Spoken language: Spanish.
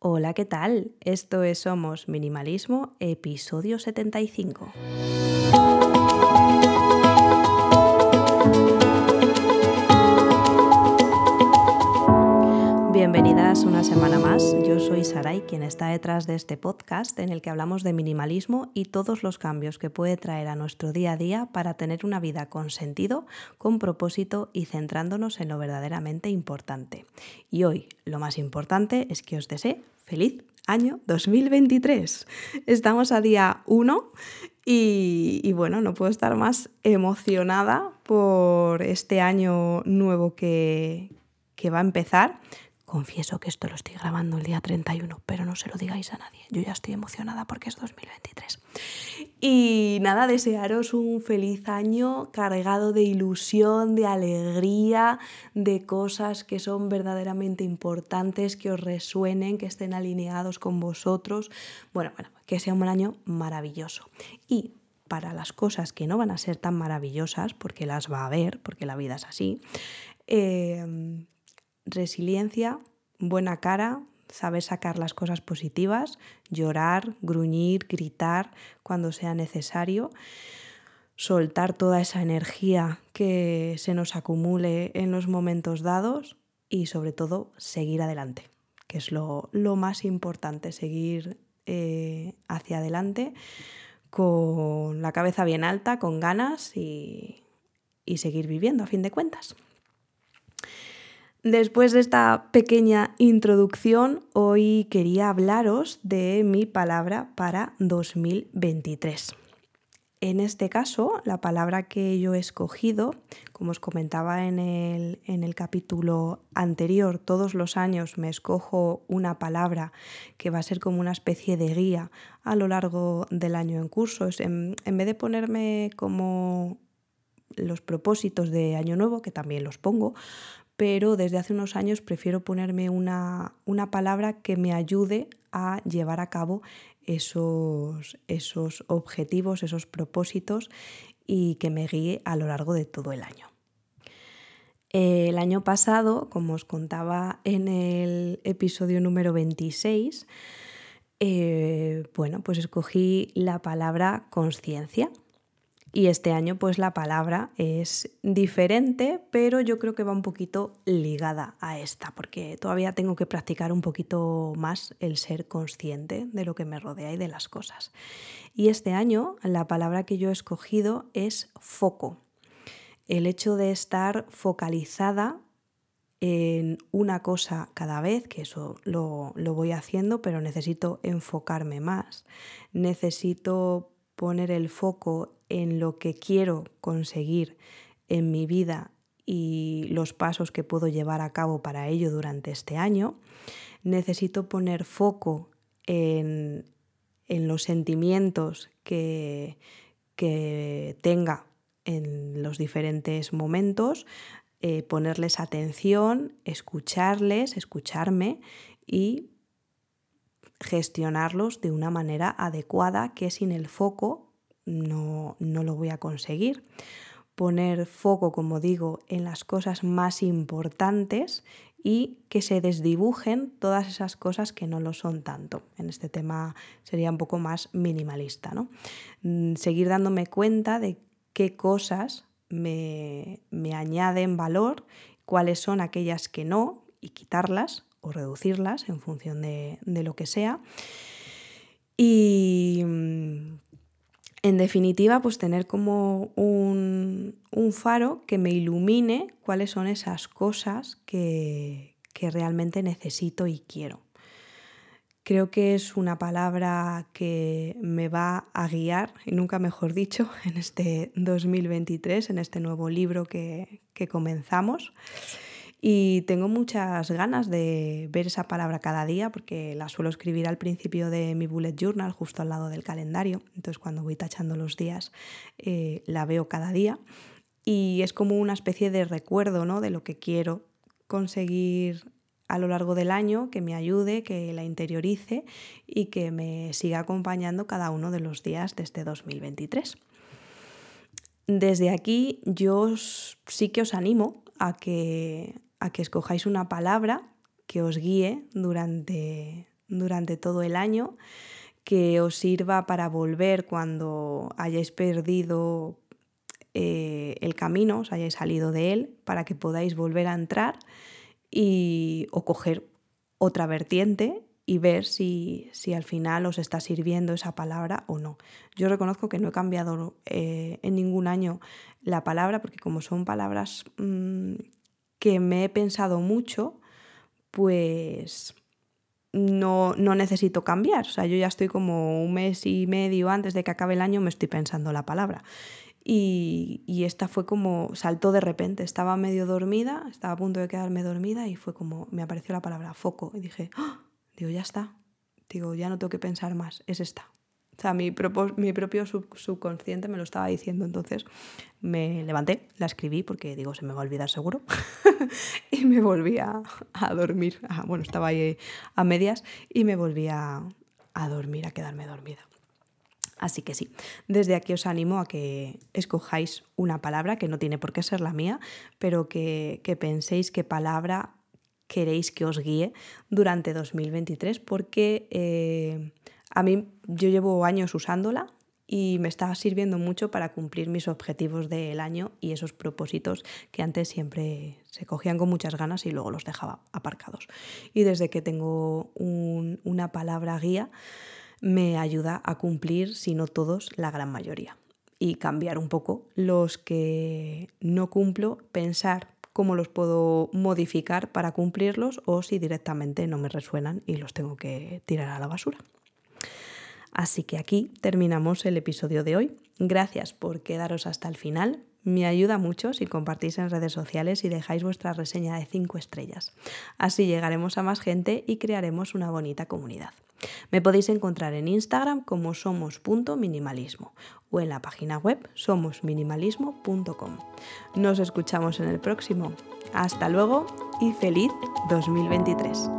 Hola, ¿qué tal? Esto es Somos Minimalismo, episodio 75. Bienvenidas una semana más. Yo soy Saray, quien está detrás de este podcast en el que hablamos de minimalismo y todos los cambios que puede traer a nuestro día a día para tener una vida con sentido, con propósito y centrándonos en lo verdaderamente importante. Y hoy lo más importante es que os desee feliz año 2023. Estamos a día 1 y, y, bueno, no puedo estar más emocionada por este año nuevo que, que va a empezar. Confieso que esto lo estoy grabando el día 31, pero no se lo digáis a nadie. Yo ya estoy emocionada porque es 2023. Y nada, desearos un feliz año cargado de ilusión, de alegría, de cosas que son verdaderamente importantes, que os resuenen, que estén alineados con vosotros. Bueno, bueno, que sea un año maravilloso. Y para las cosas que no van a ser tan maravillosas, porque las va a haber, porque la vida es así, eh, resiliencia, buena cara, saber sacar las cosas positivas, llorar, gruñir, gritar cuando sea necesario, soltar toda esa energía que se nos acumule en los momentos dados y sobre todo seguir adelante, que es lo, lo más importante, seguir eh, hacia adelante con la cabeza bien alta, con ganas y, y seguir viviendo a fin de cuentas. Después de esta pequeña introducción, hoy quería hablaros de mi palabra para 2023. En este caso, la palabra que yo he escogido, como os comentaba en el, en el, capítulo anterior, todos los años me escojo una palabra que va a ser como una especie de guía a lo largo del año en curso. En, en vez de ponerme como los propósitos de Año Nuevo, que también los pongo, pero desde hace unos años prefiero ponerme una, una palabra que me ayude a llevar a cabo esos, esos objetivos, esos propósitos y que me guíe a lo largo de todo el año. El año pasado, como os contaba en el episodio número 26, eh, bueno, pues escogí la palabra conciencia y este año pues la palabra es diferente, pero yo creo que va un poquito ligada a esta, porque todavía tengo que practicar un poquito más el ser consciente de lo que me rodea y de las cosas. Y este año la palabra que yo he escogido es foco. El hecho de estar focalizada en una cosa cada vez, que eso lo, lo voy haciendo, pero necesito enfocarme más. Necesito poner el foco en lo que quiero conseguir en mi vida y los pasos que puedo llevar a cabo para ello durante este año. Necesito poner foco en, los sentimientos que, que, tenga en los diferentes momentos, eh, ponerles atención, escucharles, escucharme y gestionarlos de una manera adecuada que sin el foco no, no lo voy a conseguir. Poner foco, como digo, en las cosas más importantes y que se desdibujen todas esas cosas que no lo son tanto. En este tema sería un poco más minimalista. ¿no? Mm, seguir dándome cuenta de qué cosas me, me añaden valor, cuáles son aquellas que no y quitarlas o reducirlas en función de, lo que sea. Y mm, en definitiva, pues tener como un, faro que me ilumine cuáles son esas cosas que, que realmente necesito y quiero. Creo que es una palabra que me va a guiar, y nunca mejor dicho, en este 2023, en este nuevo libro que, que comenzamos. Y tengo muchas ganas de ver esa palabra cada día porque la suelo escribir al principio de mi bullet journal, justo al lado del calendario. Entonces cuando voy tachando los días eh, la veo cada día y es como una especie de recuerdo ¿no? de lo que quiero conseguir a lo largo del año, que me ayude, que la interiorice y que me siga acompañando cada uno de los días de este 2023. Desde aquí yo sí que os animo a que, a que escojáis una palabra que os guíe durante, durante todo el año, que os sirva para volver cuando hayáis perdido eh, el camino, os hayáis salido de él, para que podáis volver a entrar y, o coger otra vertiente y ver si, al final os está sirviendo esa palabra o no. Yo reconozco que no he cambiado eh, en ningún año la palabra porque como son palabras mm, que me he pensado mucho, pues no, no, necesito cambiar. O sea, yo ya estoy como un mes y medio antes de que acabe el año, me estoy pensando la palabra. Y, y, esta fue como, saltó de repente, estaba medio dormida, estaba a punto de quedarme dormida y fue como, me apareció la palabra foco y dije, ¡Ah! Digo, ya está. Digo, ya no tengo que pensar más, es esta. O sea, mi, propio subconsciente me lo estaba diciendo, entonces me levanté, la escribí porque digo, se me va a olvidar seguro, y me volví a, dormir. Ah, bueno, estaba ahí a medias y me volví a, dormir, a quedarme dormida. Así que sí, desde aquí os animo a que escojáis una palabra que no tiene por qué ser la mía, pero que, que penséis qué palabra queréis que os guíe durante 2023 porque eh, a mí yo llevo años usándola y me está sirviendo mucho para cumplir mis objetivos del año y esos propósitos que antes siempre se cogían con muchas ganas y luego los dejaba aparcados. Y desde que tengo una palabra guía me ayuda a cumplir, si no todos, la gran mayoría. Y cambiar un poco los que no cumplo, pensar cómo los puedo modificar para cumplirlos o si directamente no me resuenan y los tengo que tirar a la basura. Así que aquí terminamos el episodio de hoy. Gracias por quedaros hasta el final. Me ayuda mucho si compartís en redes sociales y dejáis vuestra reseña de 5 estrellas. Así llegaremos a más gente y crearemos una bonita comunidad. Me podéis encontrar en Instagram como somos.minimalismo o en la página web somosminimalismo.com. Nos escuchamos en el próximo. Hasta luego y feliz 2023.